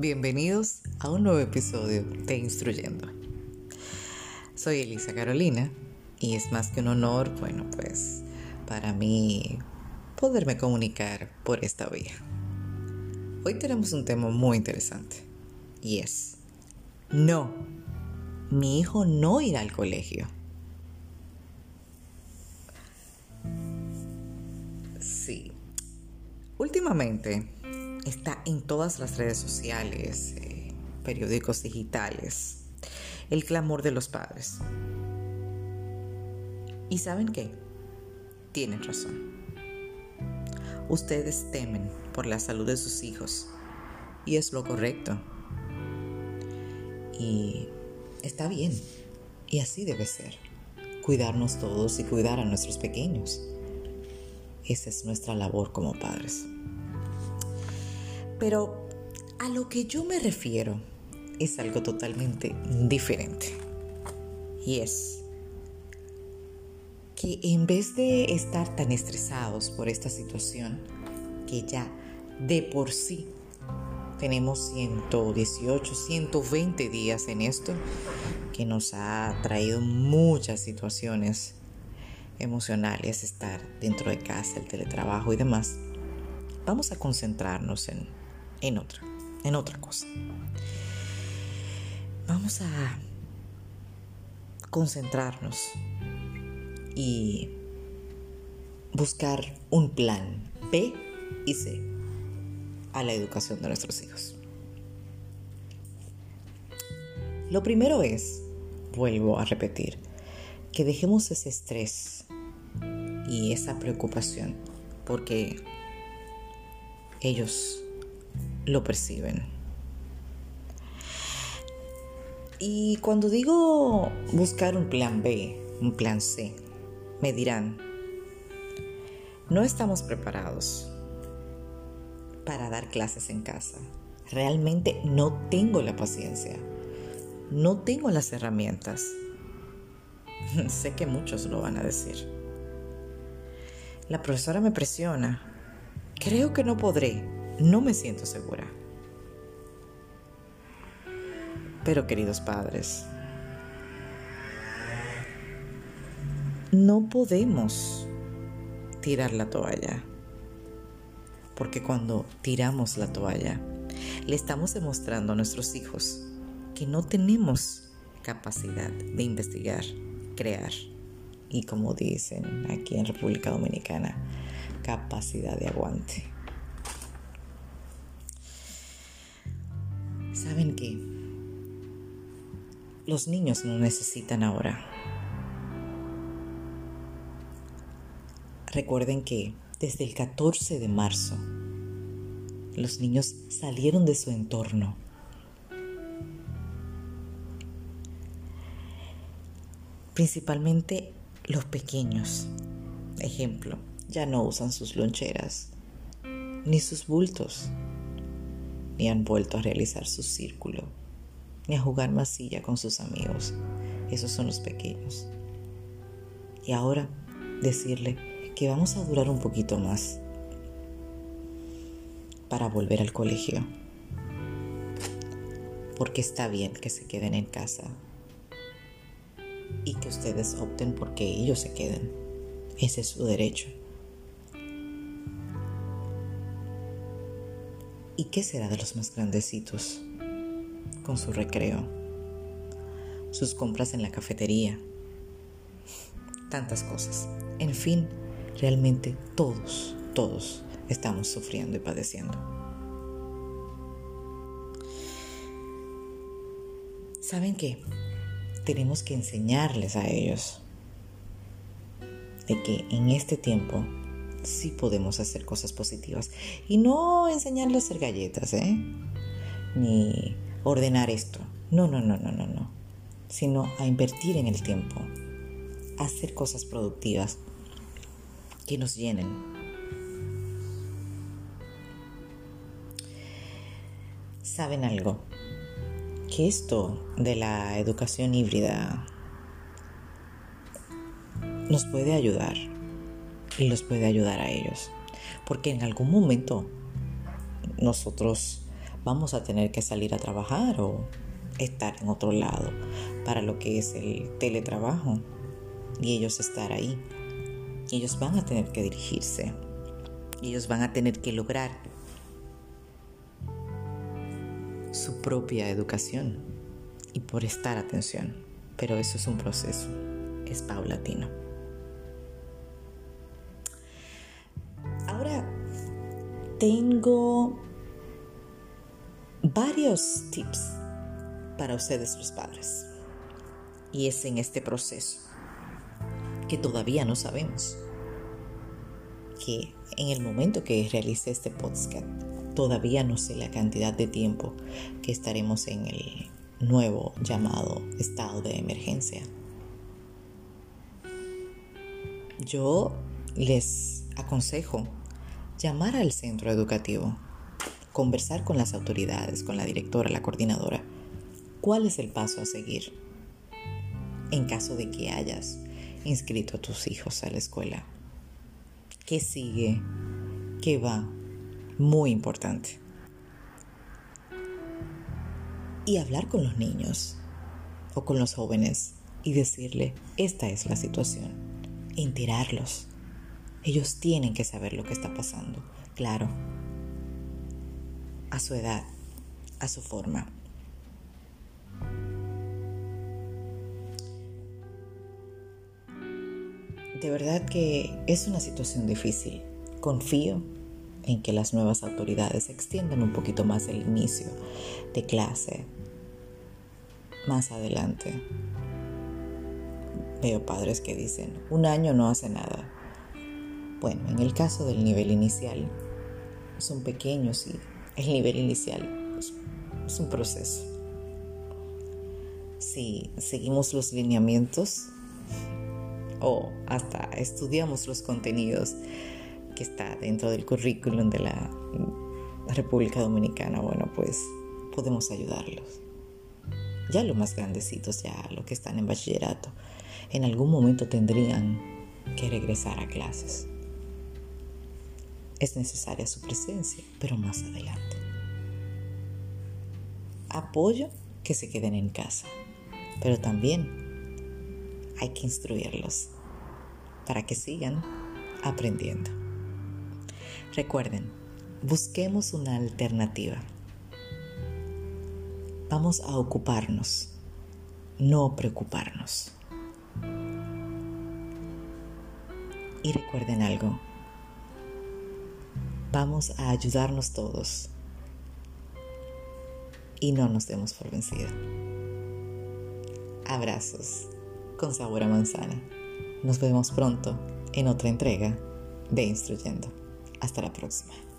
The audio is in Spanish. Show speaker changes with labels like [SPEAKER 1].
[SPEAKER 1] Bienvenidos a un nuevo episodio de Instruyendo. Soy Elisa Carolina y es más que un honor, bueno, pues para mí poderme comunicar por esta vía. Hoy tenemos un tema muy interesante y es, no, mi hijo no irá al colegio. Sí, últimamente está en todas las redes sociales, eh, periódicos digitales, el clamor de los padres. ¿Y saben qué? Tienen razón. Ustedes temen por la salud de sus hijos y es lo correcto. Y está bien. Y así debe ser. Cuidarnos todos y cuidar a nuestros pequeños. Esa es nuestra labor como padres. Pero a lo que yo me refiero es algo totalmente diferente. Y es que en vez de estar tan estresados por esta situación, que ya de por sí tenemos 118, 120 días en esto, que nos ha traído muchas situaciones emocionales, estar dentro de casa, el teletrabajo y demás, vamos a concentrarnos en en otra, en otra cosa. Vamos a concentrarnos y buscar un plan B y C a la educación de nuestros hijos. Lo primero es, vuelvo a repetir, que dejemos ese estrés y esa preocupación porque ellos lo perciben. Y cuando digo buscar un plan B, un plan C, me dirán, no estamos preparados para dar clases en casa. Realmente no tengo la paciencia. No tengo las herramientas. sé que muchos lo van a decir. La profesora me presiona. Creo que no podré no me siento segura. Pero queridos padres, no podemos tirar la toalla. Porque cuando tiramos la toalla, le estamos demostrando a nuestros hijos que no tenemos capacidad de investigar, crear y como dicen aquí en República Dominicana, capacidad de aguante. ¿Saben qué? Los niños no necesitan ahora. Recuerden que desde el 14 de marzo los niños salieron de su entorno. Principalmente los pequeños. Ejemplo, ya no usan sus loncheras ni sus bultos ni han vuelto a realizar su círculo, ni a jugar masilla con sus amigos. Esos son los pequeños. Y ahora decirle que vamos a durar un poquito más para volver al colegio. Porque está bien que se queden en casa y que ustedes opten porque ellos se queden. Ese es su derecho. ¿Y qué será de los más grandecitos? Con su recreo, sus compras en la cafetería, tantas cosas. En fin, realmente todos, todos estamos sufriendo y padeciendo. ¿Saben qué? Tenemos que enseñarles a ellos de que en este tiempo sí podemos hacer cosas positivas. Y no enseñarle a hacer galletas, ¿eh? Ni ordenar esto. No, no, no, no, no, no. Sino a invertir en el tiempo. A hacer cosas productivas que nos llenen. ¿Saben algo? Que esto de la educación híbrida nos puede ayudar los puede ayudar a ellos. Porque en algún momento nosotros vamos a tener que salir a trabajar o estar en otro lado para lo que es el teletrabajo y ellos estar ahí. Ellos van a tener que dirigirse. Ellos van a tener que lograr su propia educación y por estar atención. Pero eso es un proceso, es paulatino. Tengo varios tips para ustedes los padres. Y es en este proceso que todavía no sabemos. Que en el momento que realice este podcast, todavía no sé la cantidad de tiempo que estaremos en el nuevo llamado estado de emergencia. Yo les aconsejo llamar al centro educativo, conversar con las autoridades, con la directora, la coordinadora. ¿Cuál es el paso a seguir en caso de que hayas inscrito a tus hijos a la escuela? ¿Qué sigue? ¿Qué va? Muy importante. Y hablar con los niños o con los jóvenes y decirle, esta es la situación. enterarlos. Ellos tienen que saber lo que está pasando. Claro. A su edad, a su forma. De verdad que es una situación difícil. Confío en que las nuevas autoridades extiendan un poquito más el inicio de clase más adelante. Veo padres que dicen, un año no hace nada. Bueno, en el caso del nivel inicial, son pequeños y el nivel inicial es un proceso. Si seguimos los lineamientos, o hasta estudiamos los contenidos que está dentro del currículum de la República Dominicana, bueno, pues podemos ayudarlos. Ya los más grandecitos, ya los que están en bachillerato, en algún momento tendrían que regresar a clases. Es necesaria su presencia, pero más adelante. Apoyo que se queden en casa, pero también hay que instruirlos para que sigan aprendiendo. Recuerden, busquemos una alternativa. Vamos a ocuparnos, no preocuparnos. Y recuerden algo, vamos a ayudarnos todos y no nos demos por vencida. Abrazos con sabor a manzana. Nos vemos pronto en otra entrega de Instruyendo. Hasta la próxima.